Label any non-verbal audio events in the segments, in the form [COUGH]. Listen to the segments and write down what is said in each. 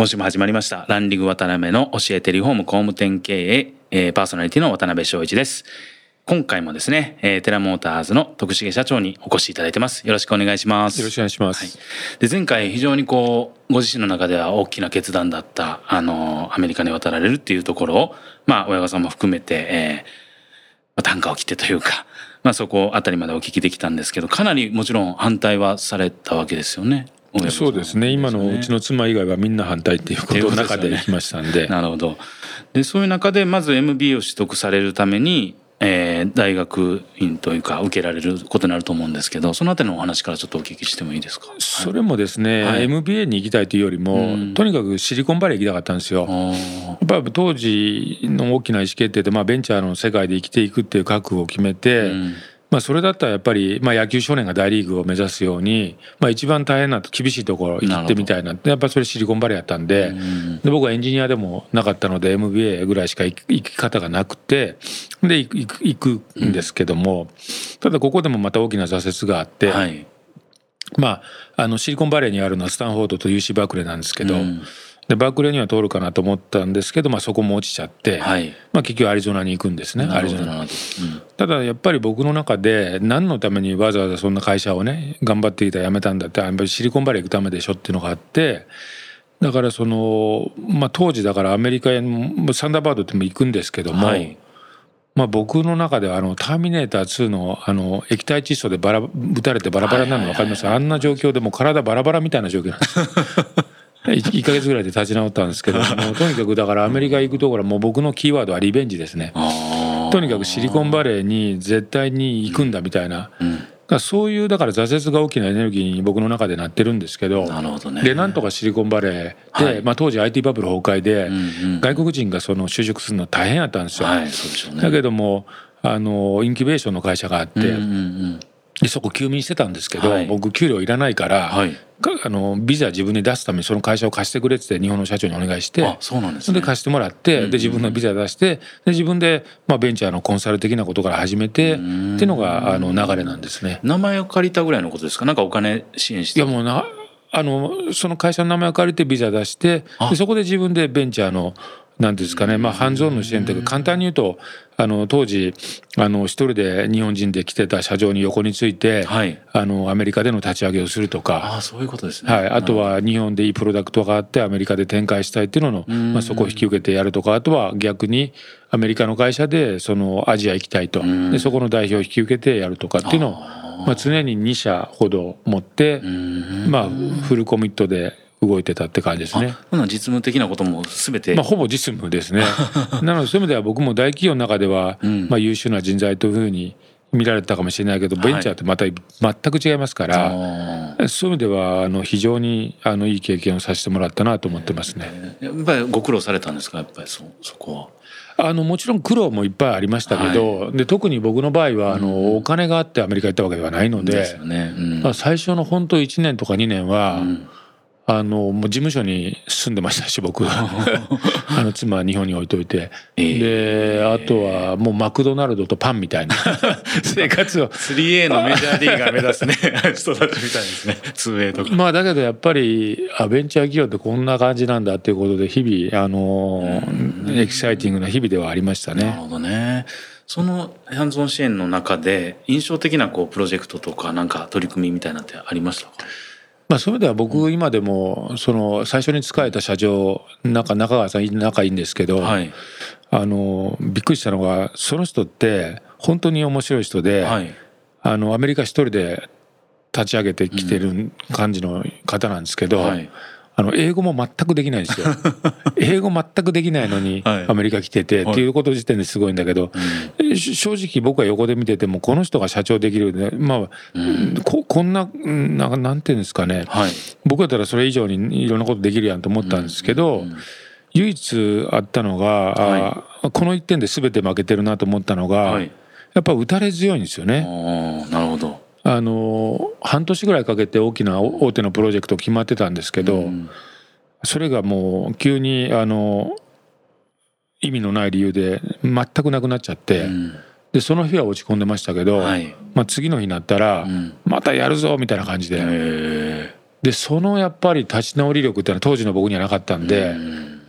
今週も始まりました。ランディング渡辺の教えてリフォーム工務店経営、えー、パーソナリティの渡辺翔一です。今回もですね、えー、テラモーターズの徳重社長にお越しいただいてます。よろしくお願いします。よろしくお願いします、はい、で前回非常にこうご自身の中では大きな決断だったあのアメリカに渡られるっていうところをまあ親御さんも含めて、えー、単価を切ってというかまあそこあたりまでお聞きできたんですけどかなりもちろん反対はされたわけですよねそうですね。今のうちの妻以外はみんな反対っていうことの中で行きましたんで。なるほど。でそういう中でまず MBA を取得されるために、えー、大学院というか受けられることになると思うんですけどそのあたりのお話からちょっとお聞きしてもいいですか？それもですね、はい、MBA に行きたいというよりも、うん、とにかくシリコンバレー行きたかったんですよ。やっぱり当時の大きな意思決定で、まあ、ベンチャーの世界で生きていくっていう覚悟を決めて、うんまあ、それだったらやっぱり、まあ、野球少年が大リーグを目指すように、まあ、一番大変な厳しいところ行ってみたいな。やっぱりそれシリコンバレーやったんでで僕はエンジニアでもなかったので MBA ぐらいしか行き方がなくてで行く行くんですけども、ただここでもまた大きな挫折があって、はい、まああのシリコンバレーにあるのはスタンフォードと UC バークレーなんですけど。うんでバークレーには通るかなと思ったんですけど、まあ、そこも落ちちゃって、はい、まあ、結局アリゾナに行くんですねアリゾナ、うん、ただやっぱり僕の中で何のためにわざわざそんな会社をね頑張っていた辞めたんだってやっぱりシリコンバレー行くためでしょっていうのがあってだからその、まあ、当時だからアメリカへサンダーバードっても行くんですけども、はい、まあ、僕の中ではあの「ターミネーター2の」あの液体窒素でバラ撃たれてバラバラになるの分かります、あんな状況でもう体バラバラみたいな状況なんです [LAUGHS] 1, か月ぐらいで立ち直ったんですけど [LAUGHS] もとにかくだからアメリカ行くところはもう僕のキーワードはリベンジですね。とにかくシリコンバレーに絶対に行くんだみたいな、うん、そういうだから挫折が大きなエネルギーに僕の中でなってるんですけどなるほど、ね、でなんとかシリコンバレーで、はい、まあ、当時 IT バブル崩壊で、うんうん、外国人がその就職するの大変やったんですよ。はいね、だけどもあのインキュベーションの会社があって、うんうんうんでそこ休眠してたんですけど、はい、僕給料いらないから、はい、あのビザ自分に出すためにその会社を貸してくれって日本の社長にお願いしてそうなんです、ね、で貸してもらって、で自分のビザ出してで自分で、まあ、ベンチャーのコンサル的なことから始めてっていうのがあの流れなんですね。名前を借りたぐらいのことですか？なんかお金支援して。いやもうなあのその会社の名前を借りてビザ出してでそこで自分でベンチャーのなんですかね、まあ、ハンズオンの支援というか、簡単に言うと、あの、当時、あの、一人で日本人で来てた社長に横について、はい、あの、アメリカでの立ち上げをするとか、あそういうことですね。はい。あとは、日本でいいプロダクトがあって、アメリカで展開したいっていうのの、まあ、そこを引き受けてやるとか、あとは逆に、アメリカの会社で、その、アジア行きたいと。で、そこの代表を引き受けてやるとかっていうのを、まあ、常に2社ほど持って、まあ、フルコミットで、動いてたって感じですね。実務的なこともすべて。まあほぼ実務ですね。[LAUGHS] なのでそういう意味では僕も大企業の中では、まあ優秀な人材というふうに見られたかもしれないけど、ベンチャーってまた全く違いますから、はい、そういう意味ではあの非常にあのいい経験をさせてもらったなと思ってますね。やっぱりご苦労されたんですか？やっぱりそそこは。あのもちろん苦労もいっぱいありましたけど、はい、で特に僕の場合はあの、うん、お金があってアメリカ行ったわけではないので、ねうん、最初の本当1年とか2年は、うんあのもう事務所に住んでましたし僕。[LAUGHS] [LAUGHS] あの妻は日本に置いといて、えー、であとはもうマクドナルドとパンみたいな。[LAUGHS] 生活を。3A のメジャーリーガー目指すね。人たちみたいですね。2A とか。まあだけどやっぱりあベンチャー企業ってこんな感じなんだっていうことで日々あのエキサイティングな日々ではありましたね。なるほどね。そのハンズオン支援の中で印象的なこうプロジェクトとかなんか取り組みみたいなってありましたか？まあ、そういう意味では僕今でもその最初に仕えた社長なんか中川さん仲いいんですけど、はい、あのびっくりしたのがその人って本当に面白い人で、はい、あのアメリカ一人で立ち上げてきてる感じの方なんですけど、はい、あの英語も全くできないんですよ。[LAUGHS] 英語全くできないのにアメリカ来てて、っていうこと時点ですごいんだけど、正直僕は横で見ててもこの人が社長できるでまあ、ここんなななんていうんですかね、僕だったらそれ以上にいろんなことできるやんと思ったんですけど、唯一あったのが、この1点で全て負けてるなと思ったのが、やっぱ打たれ強いんですよね。なるほどあの半年ぐらいかけて大きな大手のプロジェクト決まってたんですけど、うん、それがもう急にあの意味のない理由で全くなくなっちゃって、うん、でその日は落ち込んでましたけど、はい、まあ、次の日になったら、またやるぞみたいな感じで。でそのやっぱり立ち直り力っていうのは当時の僕にはなかったんで、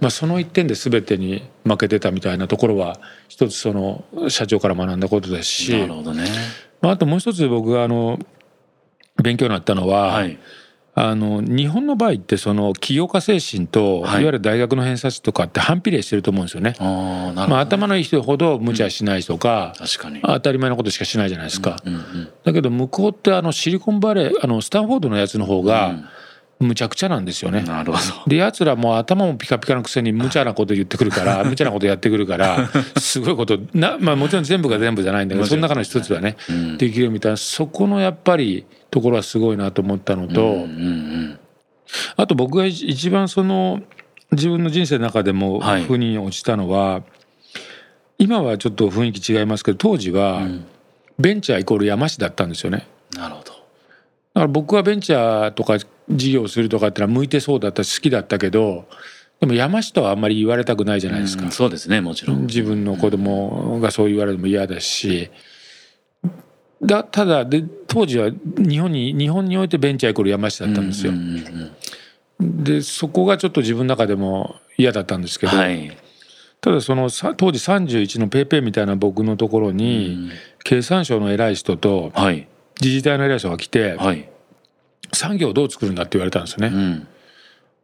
まあ、その一点で全てに負けてたみたいなところは一つその社長から学んだことですしなるほどねまあ、あともう一つ僕があの勉強になったのは、はい、あの日本の場合ってその起業家精神と、はい、いわゆる大学の偏差値とかって反比例してると思うんですよね。あまあ、頭のいい人ほど無茶しないとかうん、確かに。当たり前のことしかしないじゃないですか。うんうんうん、だけど向こうってあのシリコンバレーあのスタンフォードのやつの方が、うんむちゃくちゃなんですよね。なるほど。で、奴らも頭もピカピカのくせに無茶なこと言ってくるから、[LAUGHS] 無茶なことやってくるから、すごいこと、な、まあもちろん全部が全部じゃないんだけど、その中の一つはね、うん、できるみたいな、そこのやっぱりところはすごいなと思ったのと、うんうんうん、あと僕が一番その、自分の人生の中でも腑に落ちたのは、はい、今はちょっと雰囲気違いますけど、当時は、ベンチャーイコール山師だったんですよね。だから僕はベンチャーとか事業するとかってのは向いてそうだったし好きだったけどでも山下はあんまり言われたくないじゃないですか、うん、そうですねもちろん。自分の子供がそう言われるのも嫌だし。だただで当時は日本に日本においてベンチャーイコール山下だったんですよ、でそこがちょっと自分の中でも嫌だったんですけど、はい、ただその当時31の PayPay みたいな僕のところに、経産省の偉い人と、はい自治体の偉い人が来て、はい、産業をどう作るんだって言われたんですよね。うん、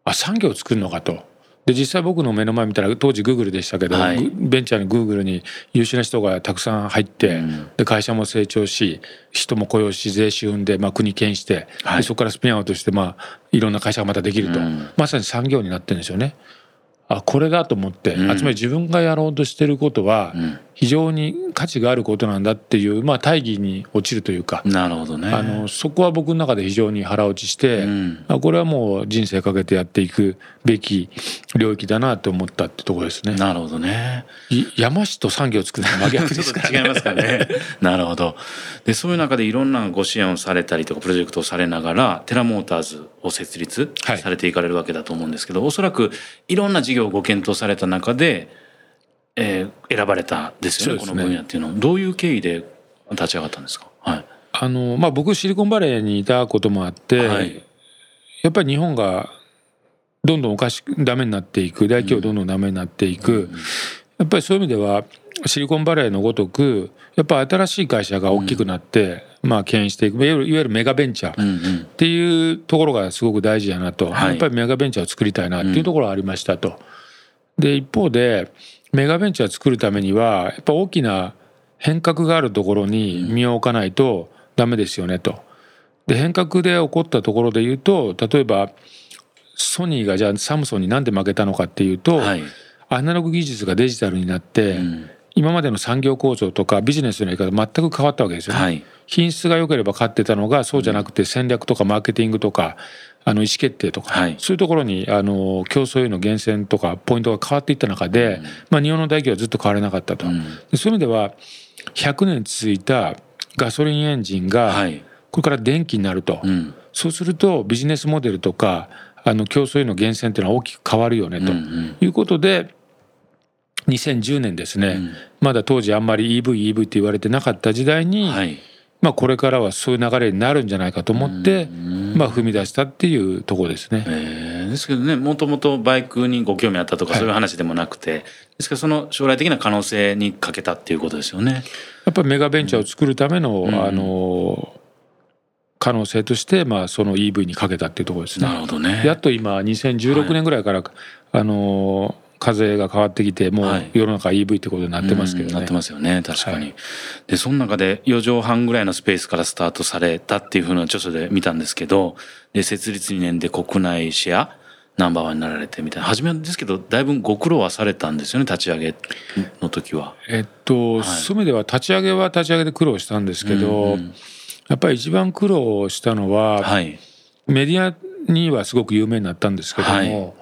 あ産業を作るのかと。で実際僕の目の前見たら当時グーグルでしたけど、はい、ベンチャーにグーグルに優秀な人がたくさん入って、うん、で会社も成長し人も雇用し税収生んで、まあ、国兼して、はい、そこからスピンアウトして、まあ、いろんな会社がまたできると、うん、まさに産業になってるんですよね。あこれだと思って、うん、つまり自分がやろうとしてることは非常に価値があることなんだっていう、まあ、大義に落ちるというかなるほどね。あのそこは僕の中で非常に腹落ちして、うん、これはもう人生かけてやっていくべき領域だなと思ったってところですね。なるほどね。山師と産業を作るのは真逆ですから、ね、違いますかね。[LAUGHS] なるほど。でそういう中でいろんなご支援をされたりとかプロジェクトをされながらテラモーターズを設立されていかれるわけだと思うんですけど、はい、おそらくいろんな事業をご検討された中で、えー、選ばれたですよね、ね、この分野っていうのは。どういう経緯で立ち上がったんですか、はい。あのまあ、僕シリコンバレーにいたこともあって、はい、やっぱり日本がどんどんおかしくダメになっていく大企業どんどんダメになっていく、うん、やっぱりそういう意味ではシリコンバレーのごとくやっぱ新しい会社が大きくなって、うん、まあ牽引していくいわゆるメガベンチャーっていうところがすごく大事だなと、やっぱりメガベンチャーを作りたいなっていうところはありましたと。で一方でメガベンチャー作るためにはやっぱ大きな変革があるところに身を置かないとダメですよねと。で変革で起こったところで言うと例えばソニーがじゃあサムソンになんで負けたのかっていうと、はい、アナログ技術がデジタルになって、うん、今までの産業構造とかビジネスのやり方全く変わったわけですよね。はい、品質が良ければ勝ってたのがそうじゃなくて戦略とかマーケティングとかあの意思決定とか、はい、そういうところにあの競争への源泉とかポイントが変わっていった中で、うん、まあ、日本の大企業はずっと変われなかったと、うん、そういう意味では100年続いたガソリンエンジンがこれから電気になると、うん、そうするとビジネスモデルとかあの競争への源泉っていうのは大きく変わるよねと。いうことで2010年ですね、うん、まだ当時あんまり EV、EV って言われてなかった時代に、はい、まあ、これからはそういう流れになるんじゃないかと思って、まあ、踏み出したっていうところですね。えー、ですけどねもともとバイクにご興味あったとかそういう話でもなくて、はい、ですからその将来的な可能性にかけたっていうことですよね。やっぱりメガベンチャーを作るための、うん、あの可能性として、まあ、その EV にかけたっていうところですね。なるほどねやっと今2016年ぐらいから、はい、あの風が変わってきてもう世の中 EV ってことになってますけどね、なってますよね確かに、はい、でその中で4畳半ぐらいのスペースからスタートされたっていうふうな著書で見たんですけどで設立2年で国内シェアナンバーワンになられてみたいな。初めですけどだいぶご苦労はされたんですよね立ち上げの時は。えっと、はい、そういう意味では立ち上げは立ち上げで苦労したんですけど、うんうん、やっぱり一番苦労したのは、はい、メディアにはすごく有名になったんですけども、はい、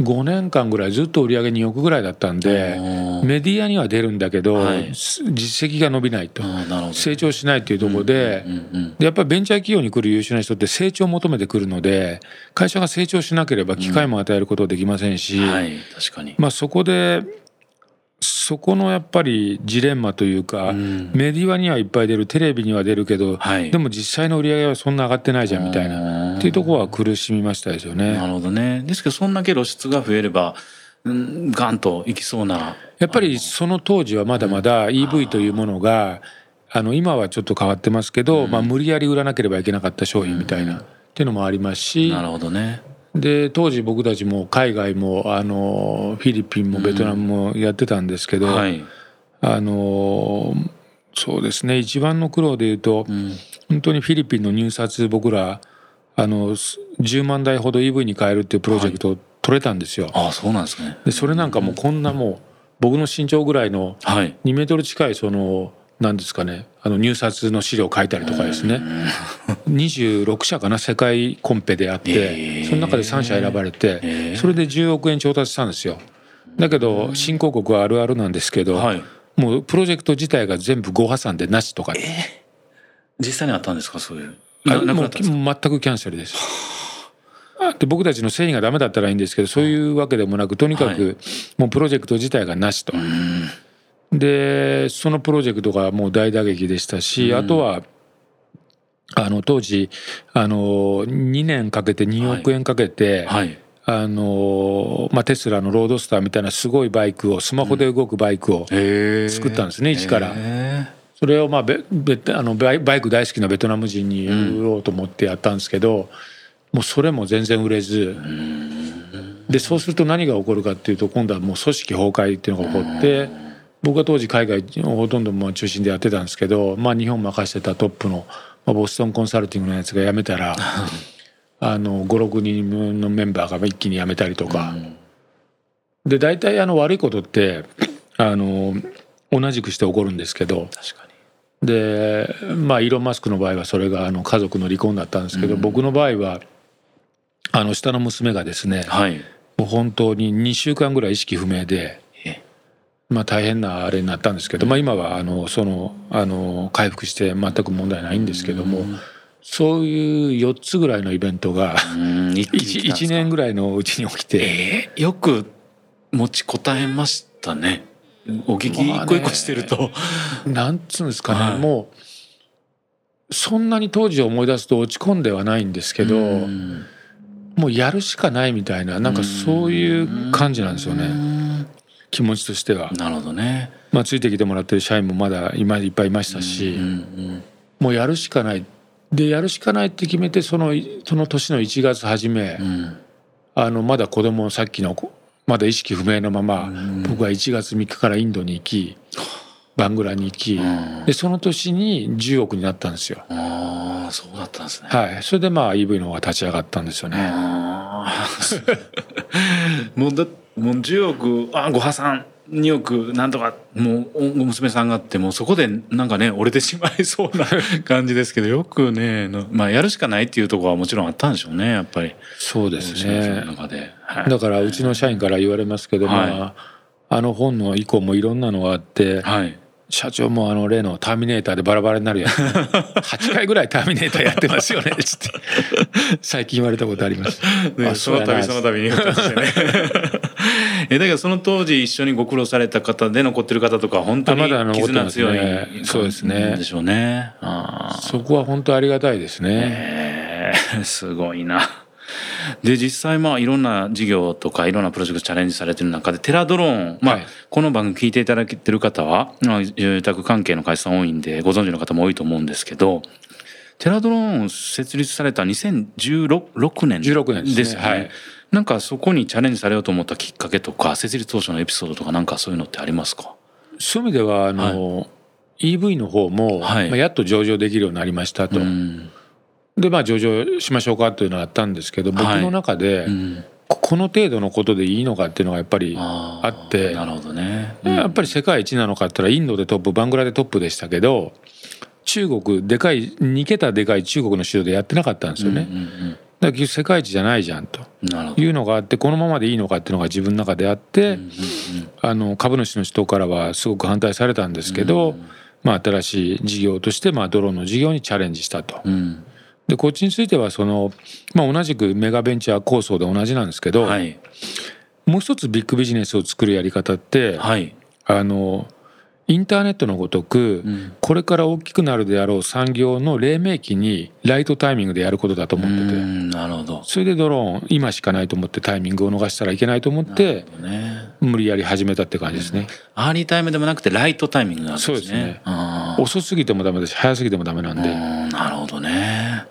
5年間ぐらいずっと売り上げ2億ぐらいだったんでメディアには出るんだけど、はい、実績が伸びないと。成長しないっていうところで,、でやっぱりベンチャー企業に来る優秀な人って成長を求めてくるので会社が成長しなければ機会も与えることできませんし、はい、確かに。まあそこでそこのやっぱりジレンマというか、うん、メディアにはいっぱい出るテレビには出るけど、はい、でも実際の売り上げはそんな上がってないじゃんみたいなっていうところは苦しみましたですよね。なるほどね。ですけどそんだけ露出が増えればガンといきそうな。やっぱりその当時はまだまだ EV というものがあの今はちょっと変わってますけど、うん、まあ、無理やり売らなければいけなかった商品みたいな、っていうのもありますしなるほどねで当時僕たちも海外もあのフィリピンもベトナムもやってたんですけど、うんはい、あのそうですね一番の苦労で言うと、うん、本当にフィリピンの入札僕らあの10万台ほど EV に変えるっていうプロジェクトを取れたんですよ。はい、あそうなんですね。でそれなんかもうこんなもう僕の身長ぐらいの2メートル近いその何ですかねあの入札の資料を書いたりとかですね26社かな世界コンペであって、その中で3社選ばれて、それで10億円調達したんですよ。だけど新興国はあるあるなんですけど、もうプロジェクト自体が全部合破産でなしとか、実際にあったんですかそういう。あもう全くキャンセルです。で僕たちの繊維がダメだったらいいんですけどそういうわけでもなくとにかくもうプロジェクト自体がなしと。でそのプロジェクトがもう大打撃でしたし、うん、あとはあの当時あの2年かけて2億円かけて、はいはい、あのまあ、テスラのロードスターみたいなすごいバイクをスマホで動くバイクを作ったんですね、うん、一から。それをまあべべあのバイク大好きなベトナム人に売ろうと思ってやったんですけど、もうそれも全然売れず。でそうすると何が起こるかっていうと今度はもう組織崩壊っていうのが起こって。僕は当時海外をほとんども中心でやってたんですけど、まあ、日本任せてたトップの、まあ、ボストンコンサルティングのやつが辞めたらあの56人のメンバーが一気に辞めたりとか、うん、で大体あの悪いことってあの同じくして起こるんですけど。でまあイーロン・マスクの場合はそれがあの家族の離婚だったんですけど、うん、僕の場合はあの下の娘がですね、はい、もう本当に2週間ぐらい意識不明で。まあ、大変なあれになったんですけど、まあ、今はあのそのあの回復して全く問題ないんですけども、そういう4つぐらいのイベントが 1, 1年ぐらいのうちに起きて、えー、よく持ちこたえましたね。お聞き一個一個してると、なんつうんですかね、はい、もうそんなに当時を思い出すと落ち込んではないんですけど、もうやるしかないみたいななんかそういう感じなんですよね。気持ちとしては。なるほどね、まあ、ついてきてもらってる社員もまだ今いっぱいいましたし、うんうんうん、もうやるしかない。でやるしかないって決めてそのその年の1月初め、うん、あのまだ子供さっきのまだ意識不明のまま、うん、僕は1月3日からインドに行きバングラに行き、うん、でその年に10億になったんですよ。ああそうだったんですね。はい、それでまあ EV の方が立ち上がったんですよね。[LAUGHS] もうだもう10億あご破産2億なんとかもう娘さんがあってもそこでなんかね折れてしまいそうな感じですけどよくねまあやるしかないっていうところはもちろんあったんでしょうねやっぱり。そうですね。だからうちの社員から言われますけど、はい、まああの本の以降もいろんなのがあって、はい、社長もあの例のターミネーターでバラバラになるやつ。8回ぐらいターミネーターやってますよねつって。最近言われたことあります。ね、その度その度にね。えだけどその当時一緒にご苦労された方で残ってる方とか本当に絆強い、ね、そうですね。でしょうね。そこは本当ありがたいですね。えー、[LAUGHS] すごいな。で実際まあいろんな事業とかいろんなプロジェクトチャレンジされてる中でテラドローン、まあ、この番組聞いていただいてる方は、まあ、住宅関係の会社さん多いんでご存知の方も多いと思うんですけどテラドローン設立された2016年16年ですよね。はい、なんかそこにチャレンジされようと思ったきっかけとか設立当初のエピソードとかなんかそういうのってありますか？そういう意味ではあの、はい、EV の方も、はい、まあ、やっと上場できるようになりましたと。でまあ上場しましょうかというのがあったんですけど僕の中で、はいうん、この程度のことでいいのかっていうのがやっぱりあって。なるほどね、やっぱり世界一なのかって言ったらインドでトップバングラでトップでしたけど中国でかい2桁でかい中国の市場でやってなかったんですよね。うんうんうんだから世界一じゃないじゃんと。いうのがあってこのままでいいのかっていうのが自分の中であって、あの株主の人からはすごく反対されたんですけど、まあ、新しい事業としてまあドローンの事業にチャレンジしたと。でこっちについてはその、まあ、同じくメガベンチャー構想で同じなんですけど、はい、もう一つビッグビジネスを作るやり方って、はい、あのインターネットのごとく、これから大きくなるであろう産業の黎明期にライトタイミングでやることだと思ってて。なるほど。それでドローン今しかないと思ってタイミングを逃したらいけないと思って、ね、無理やり始めたって感じですね、early time でもなくて right timing なんですね。そうですね。遅すぎてもダメだし早すぎてもダメなんで。なるほどね。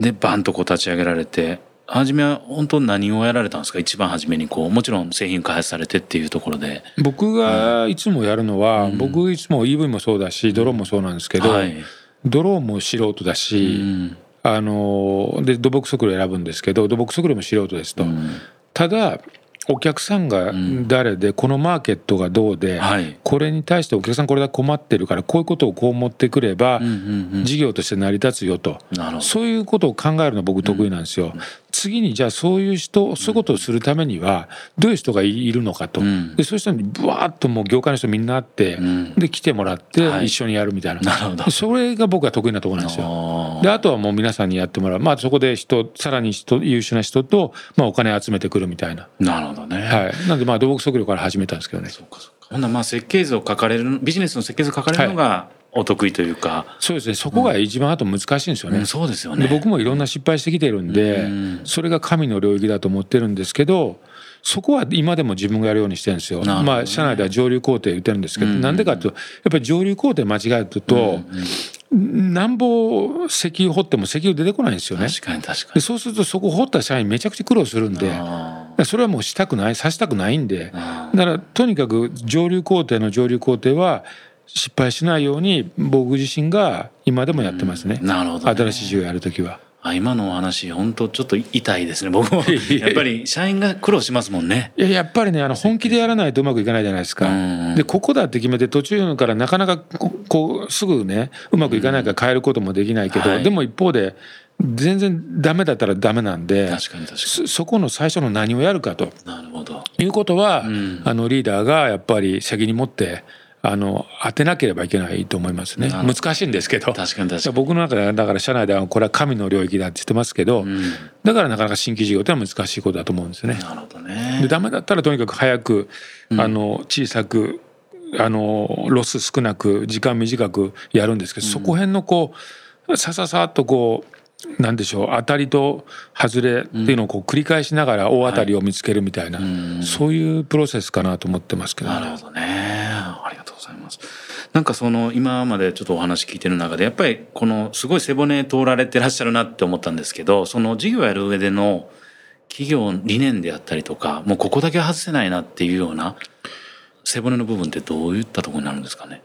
でバンとこう立ち上げられて初めは本当何をやられたんですか？一番初めにこうもちろん製品開発されてっていうところで。僕がいつもやるのは、うん、僕いつも EV もそうだしドローンもそうなんですけど、はい、ドローンも素人だし、うん、あので土木測量選ぶんですけど土木測量も素人ですと、うん、ただお客さんが誰で、このマーケットがどうで、これに対してお客さんこれだけ困ってるからこういうことをこう持ってくれば事業として成り立つよと。そういうことを考えるの僕得意なんですよ。次にじゃあそういう人そういうことをするためにはどういう人がいるのかと、でそういう人にぶわっともう業界の人みんな会って、で来てもらって一緒にやるみたいな,、なそれが僕は得意なところなんですよ。であとはもう皆さんにやってもらう。まあそこで人さらに人優秀な人と、まあ、お金集めてくるみたいな。なるほどね。はい、なんでまあ土木測量から始めたんですけどね。そうかそうか。ほんなまあ設計図を書かれるビジネスの設計図を書かれるのが、はいお得意というか。そうですね。そこが一番あと難しいんですよね、うん、そうですよね。僕もいろんな失敗してきてるんで、うん、それが神の領域だと思ってるんですけどそこは今でも自分がやるようにしてるんですよ、ね、まあ社内では上流工程言ってるんですけど、うん、なんでかというとやっぱり上流工程間違えると、なんぼ石油掘っても石油出てこないんですよね。確かに確かに。そうするとそこ掘った社員めちゃくちゃ苦労するんで、それはもうしたくない、さしたくないんで、だからとにかく上流工程の上流工程は失敗しないように僕自身が今でもやってますね。うん、なるほど、ね、新しい事業やるときは。あ今のお話本当ちょっと痛いですね僕も。やっぱり社員が苦労しますもんね。いややっぱりねあの本気でやらないとうまくいかないじゃないですか。でここだって決めて途中からなかなかこうすぐねうまくいかないから変えることもできないけど、はい、でも一方で全然ダメだったらダメなんで確かに確かに。そこの最初の何をやるかとなるほど。いうことは、うん、あのリーダーがやっぱり責任持ってあの当てなければいけないと思いますね。難しいんですけど。確かに確かに。僕の中ではだから社内ではこれは神の領域だって言ってますけど、うん、だからなかなか新規事業ってのは難しいことだと思うんですね。なるほどね。でダメだったらとにかく早くあの小さくあのロス少なく時間短くやるんですけど、そこへんのこうさささっとこうなんでしょう当たりと外れっていうのをこう繰り返しながら大当たりを見つけるみたいな、はい、そういうプロセスかなと思ってますけど、ね、なるほどねありがとうございます。なんかその今までちょっとお話聞いてる中でやっぱりこのすごい背骨通られてらっしゃるなって思ったんですけどその事業やる上での企業理念であったりとかもうここだけ外せないなっていうような背骨の部分ってどういったところになるんですかね？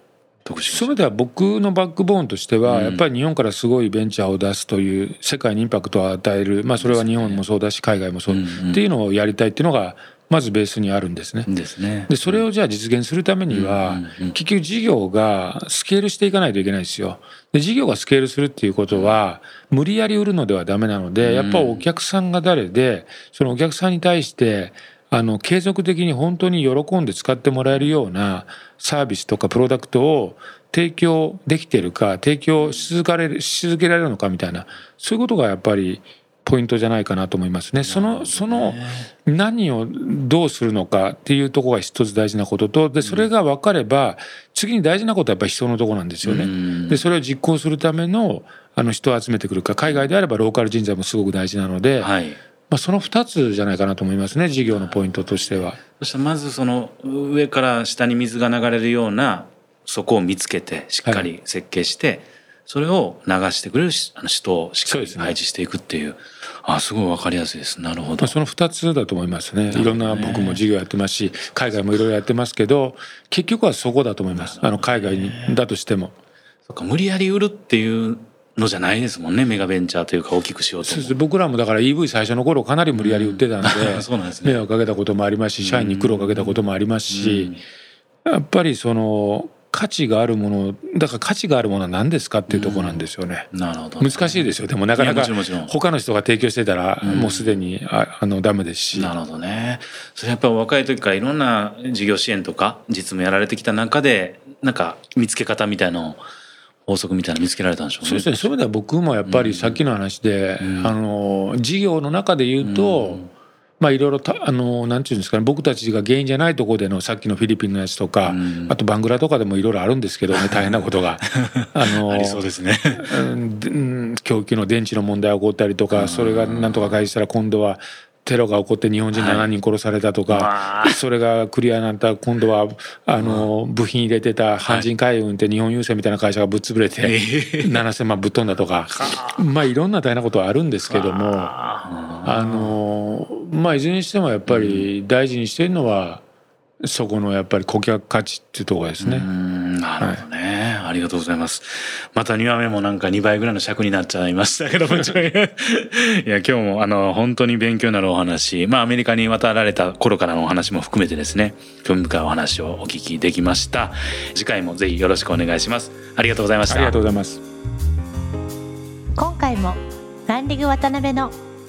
それでは僕のバックボーンとしては、やっぱり日本からすごいベンチャーを出すという世界にインパクトを与える、まあ、それは日本もそうだし海外もそう、っていうのをやりたいっていうのがまずベースにあるんですね。ですね。でそれをじゃあ実現するためには、結局事業がスケールしていかないといけないですよ。で事業がスケールするっていうことは無理やり売るのではダメなのでやっぱお客さんが誰でそのお客さんに対してあの継続的に本当に喜んで使ってもらえるようなサービスとかプロダクトを提供できてるか提供し続けられるし続けられるのかみたいなそういうことがやっぱりポイントじゃないかなと思いますね。そのその何をどうするのかっていうところが一つ大事なこととでそれが分かれば次に大事なことはやっぱり人のとこなんですよね。でそれを実行するためのあの人を集めてくるか海外であればローカル人材もすごく大事なので、はい、まあ、その2つじゃないかなと思いますね事業のポイントとしては。そしてまずその上から下に水が流れるようなそこを見つけてしっかり設計して、はい、それを流してくれる人をしっかり配置していくっていう。うね、あすごい分かりやすいです。なるほど、その2つだと思いますね、ね、いろんな僕も事業やってますし海外もいろいろやってますけど結局はそこだと思います。あの海外にだとしても。そか無理やり売るっていうのじゃないですもんね。メガベンチャーというか大きくしようと僕らもだから EV 最初の頃かなり無理やり売ってたんでうん [LAUGHS] そうなんですね。迷惑かけたこともありますし社員に苦労かけたこともありますしやっぱりその価値があるものだから価値があるものは何ですかっていうところなんですよね。なるほど難しいですよ。でもなかないか他の人が提供してたらん。もうすでにああのダメですし。なるほどね。それやっぱり若い時からいろんな事業支援とか実務やられてきた中でなんか見つけ方みたいの法則みたいなの見つけられたんでしょうね。そうですね。そういう意味では僕もやっぱりさっきの話で、あの事業の中で言うと、まあいろいろたあのなんていうんですかね僕たちが原因じゃないところでのさっきのフィリピンのやつとか、ん。あとバングラとかでもいろいろあるんですけどね [LAUGHS] 大変なことが。あの [LAUGHS] ありそうですね。うん供給の電池の問題が起こったりとかそれがなんとか開始したら今度はテロが起こって日本人7人殺されたとか、わそれがクリアになったら今度はあの部品入れてた阪神海運って日本郵政みたいな会社がぶっ潰れて [LAUGHS] 7,000万ぶっ飛んだとか。まあいろんな大変なことはあるんですけどもあのまあいずれにしてもやっぱり大事にしてるのはそこのやっぱり顧客価値っていうところですね。うんなるほどね、ありがとうございます。また2話目もなんか2倍ぐらいの尺になっちゃいましたけど [LAUGHS] もいや今日もあの本当に勉強になるお話。まあアメリカに渡られた頃からのお話も含めてですね。興味深いお話をお聞きできました。次回もぜひよろしくお願いします。ありがとうございました。ありがとうございます。今回もランディグ渡辺の